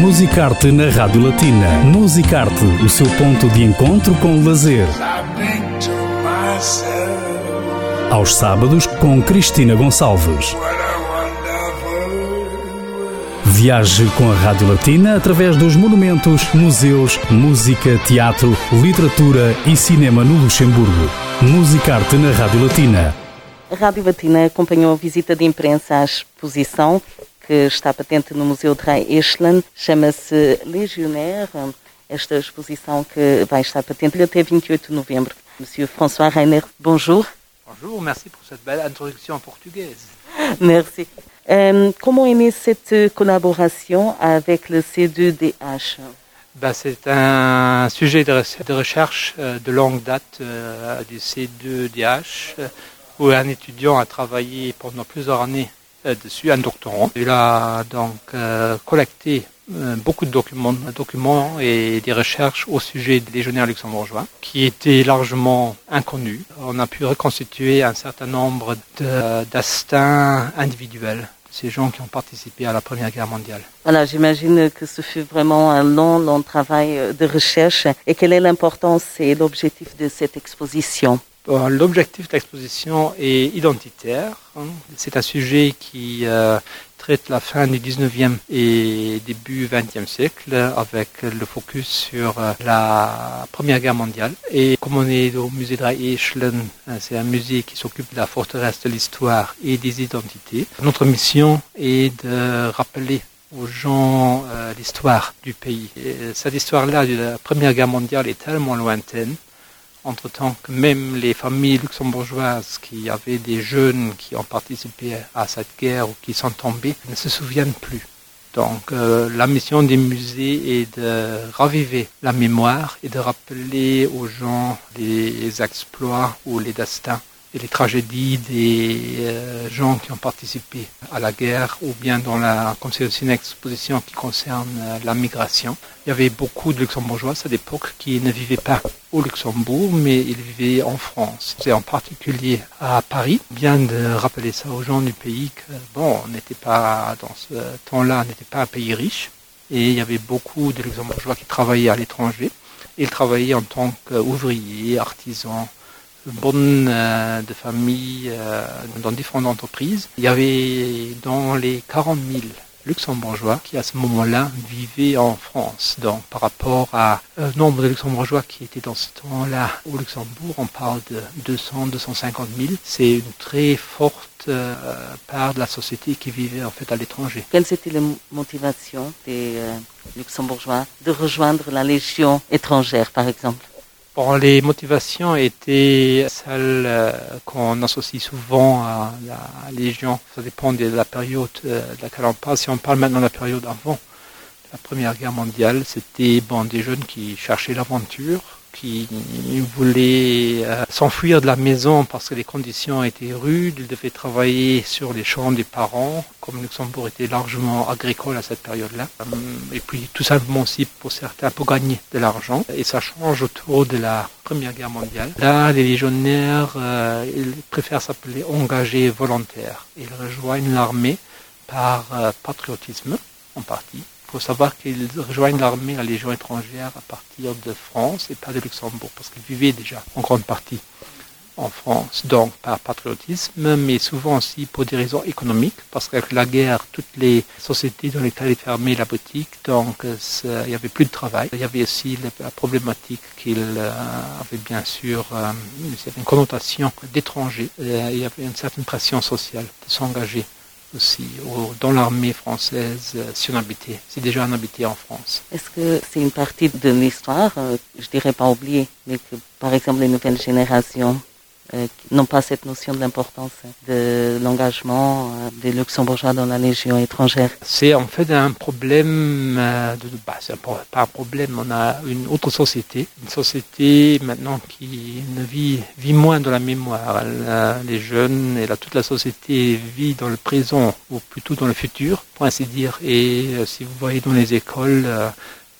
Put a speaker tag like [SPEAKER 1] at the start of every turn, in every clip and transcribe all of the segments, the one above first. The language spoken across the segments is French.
[SPEAKER 1] Musicarte na Rádio Latina. Musicarte, o seu ponto de encontro com o lazer. Aos sábados, com Cristina Gonçalves. Viaje com a Rádio Latina através dos monumentos, museus, música, teatro, literatura e cinema no Luxemburgo. Musicarte na Rádio Latina.
[SPEAKER 2] A Rádio Latina acompanhou a visita de imprensa à exposição que está patente no Museu de Rai Eschlen, chama-se Legionnaire. Esta exposição que vai estar patente até 28 de novembro. Monsieur François Reiner, bonjour.
[SPEAKER 3] Bonjour, merci pour cette belle introduction portugaise.
[SPEAKER 2] Merci. Euh, comment est née cette collaboration avec le C2DH
[SPEAKER 3] ben, C'est un sujet de, recherche euh, de longue date euh, du C2DH où un étudiant a travaillé pendant plusieurs années dessus, un doctorant. Il a donc collecté beaucoup de documents, documents et des recherches au sujet des légionnaires luxembourgeois qui étaient largement inconnus. On a pu reconstituer un certain nombre d'instincts individuels ces gens qui ont participé à la Première Guerre mondiale.
[SPEAKER 2] Voilà, j'imagine que ce fut vraiment un long, long travail de recherche. Et quelle est l'importance et l'objectif de cette exposition?
[SPEAKER 3] L'objectif de l'exposition est identitaire. C'est un sujet qui euh, traite la fin du 19e et début 20e siècle avec le focus sur euh, la Première Guerre mondiale. Et comme on est au musée de Reichlen, c'est un musée qui s'occupe de la forteresse de l'histoire et des identités. Notre mission est de rappeler aux gens euh, l'histoire du pays. Et cette histoire-là de la Première Guerre mondiale est tellement lointaine entre-temps que même les familles luxembourgeoises qui avaient des jeunes qui ont participé à cette guerre ou qui sont tombés ne se souviennent plus. Donc euh, la mission des musées est de raviver la mémoire et de rappeler aux gens les exploits ou les destins et les tragédies des euh, gens qui ont participé à la guerre ou bien dans la, c'est une exposition qui concerne euh, la migration. Il y avait beaucoup de luxembourgeois à l'époque qui ne vivaient pas au Luxembourg, mais ils vivaient en France, et en particulier à Paris. Bien de rappeler ça aux gens du pays que, bon, on n'était pas, dans ce temps-là, on n'était pas un pays riche, et il y avait beaucoup de luxembourgeois qui travaillaient à l'étranger. Ils travaillaient en tant qu'ouvriers, artisans, bonnes euh, de familles euh, dans différentes entreprises. Il y avait dans les 40 000 luxembourgeois qui à ce moment-là vivaient en France. Donc par rapport à un nombre de luxembourgeois qui étaient dans ce temps-là au Luxembourg, on parle de 200, 250 000. C'est une très forte euh, part de la société qui vivait en fait à l'étranger.
[SPEAKER 2] Quelles étaient les motivations des luxembourgeois de rejoindre la Légion étrangère par exemple?
[SPEAKER 3] Bon, les motivations étaient celles euh, qu'on associe souvent à la Légion. Ça dépend de la période euh, de laquelle on parle. Si on parle maintenant de la période avant la Première Guerre mondiale, c'était bon, des jeunes qui cherchaient l'aventure, qui voulaient euh, s'enfuir de la maison parce que les conditions étaient rudes, ils devaient travailler sur les champs des parents, comme Luxembourg était largement agricole à cette période-là, et puis tout simplement aussi pour certains pour gagner de l'argent, et ça change autour de la Première Guerre mondiale. Là, les légionnaires, euh, ils préfèrent s'appeler engagés volontaires, ils rejoignent l'armée par euh, patriotisme en partie, il faut savoir qu'ils rejoignent l'armée, la Légion étrangère, à partir de France et pas de Luxembourg, parce qu'ils vivaient déjà en grande partie en France, donc par patriotisme, mais souvent aussi pour des raisons économiques, parce qu'avec la guerre, toutes les sociétés dans lesquelles étaient fermées la boutique, donc il n'y avait plus de travail. Il y avait aussi la problématique qu'il euh, avait bien sûr euh, une connotation d'étranger. Euh, il y avait une certaine pression sociale de s'engager aussi dans l'armée française euh, si on habitait, si déjà on habitait en France.
[SPEAKER 2] Est-ce que c'est une partie de l'histoire, euh, je dirais pas oubliée, mais que par exemple les nouvelles générations n'ont pas cette notion de l'importance de l'engagement euh, des luxembourgeois dans la Légion étrangère
[SPEAKER 3] C'est en fait un problème, euh, de, bah, c'est pas un problème, on a une autre société, une société maintenant qui vit moins dans la mémoire. les jeunes et la, toute la société vit dans le présent ou plutôt dans le futur, pour ainsi dire. Et si vous voyez dans les écoles,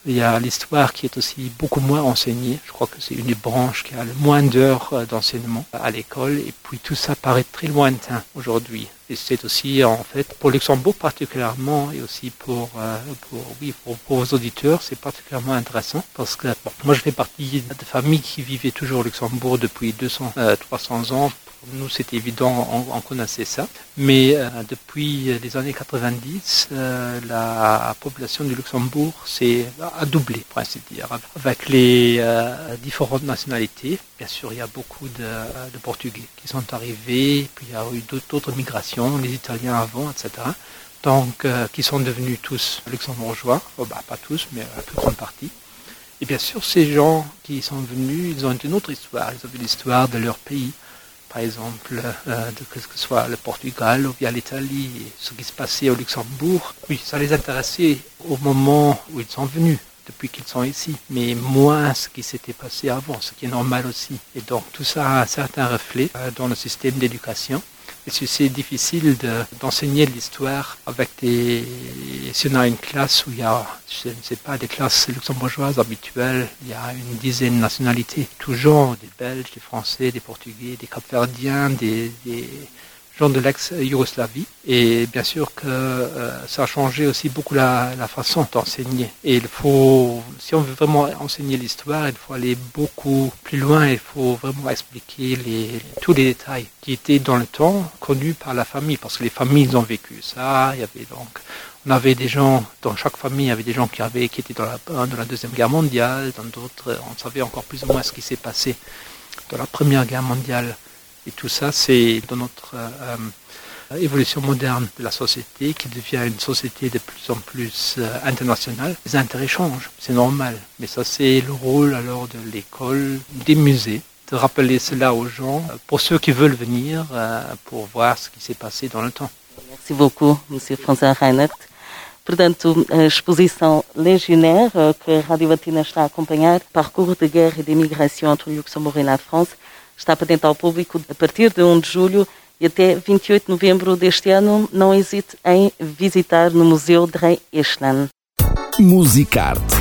[SPEAKER 3] Il y a l'histoire qui est aussi beaucoup moins enseignée. Je crois que c'est une des branches qui a le moins d'heures euh, d'enseignement à l'école. Et puis tout ça paraît très lointain aujourd'hui. Et c'est aussi, en fait, pour Luxembourg particulièrement, et aussi pour, euh, pour oui, pour, pour, vos auditeurs, c'est particulièrement intéressant parce que moi, je fais partie de familles qui vivaient toujours au Luxembourg depuis 200, euh, 300 ans nous, c'était évident, on, on, connaissait ça. Mais euh, depuis les années 90, euh, la population du Luxembourg s'est a doublé, pour ainsi dire, avec les euh, différentes nationalités. Bien sûr, il y a beaucoup de, Portugais qui sont arrivés, puis il y a eu d'autres migrations, les Italiens avant, etc. Donc, euh, qui sont devenus tous luxembourgeois, oh, bah, pas tous, mais à toute grande partie. Et bien sûr, ces gens qui sont venus, ils ont une autre histoire, ils ont une l'histoire de leur pays par exemple, euh, de, que ce soit le Portugal ou bien l'Italie, ce qui se passait au Luxembourg, oui, ça les intéressait au moment où ils sont venus, depuis qu'ils sont ici, mais moins ce qui s'était passé avant, ce qui est normal aussi. Et donc tout ça a un certain reflet euh, dans le système d'éducation. C'est difficile d'enseigner de, l'histoire avec des... Si on a une classe où il y a, je ne sais pas, des classes luxembourgeoises habituelles, il y a une dizaine de nationalités, genre, des Belges, des Français, des Portugais, des Capverdiens, des, des gens de l'ex-Yougoslavie. Et bien sûr que euh, ça a changé aussi beaucoup la, la façon d'enseigner. Et il faut, si on veut vraiment enseigner l'histoire, il faut aller beaucoup plus loin. Il faut vraiment expliquer les, tous les détails qui étaient dans le temps connus par la famille, parce que les familles ont vécu ça. Il y avait donc, on avait des gens dans chaque famille, il y avait des gens qui avaient, qui étaient dans la, dans la deuxième guerre mondiale, dans d'autres, on savait encore plus ou moins ce qui s'est passé dans la première guerre mondiale. Et tout ça, c'est dans notre euh, évolution moderne de la société qui devient une société de plus en plus euh, internationale. Les intérêts changent, c'est normal. Mais ça, c'est le rôle alors de l'école, des musées, de rappeler cela aux gens, pour ceux qui veulent venir, euh, pour voir ce qui s'est passé dans le temps.
[SPEAKER 2] Merci beaucoup, Monsieur François Reinert. Portanto, a exposição Legionnaire, que a Rádio Latina está a acompanhar, parcours de guerra e de imigração entre Luxembourg e la France, está patente ao público a partir de 1 de julho e até 28 de novembro deste ano. Não hesite em visitar no Museu de Rei.
[SPEAKER 1] Musicarte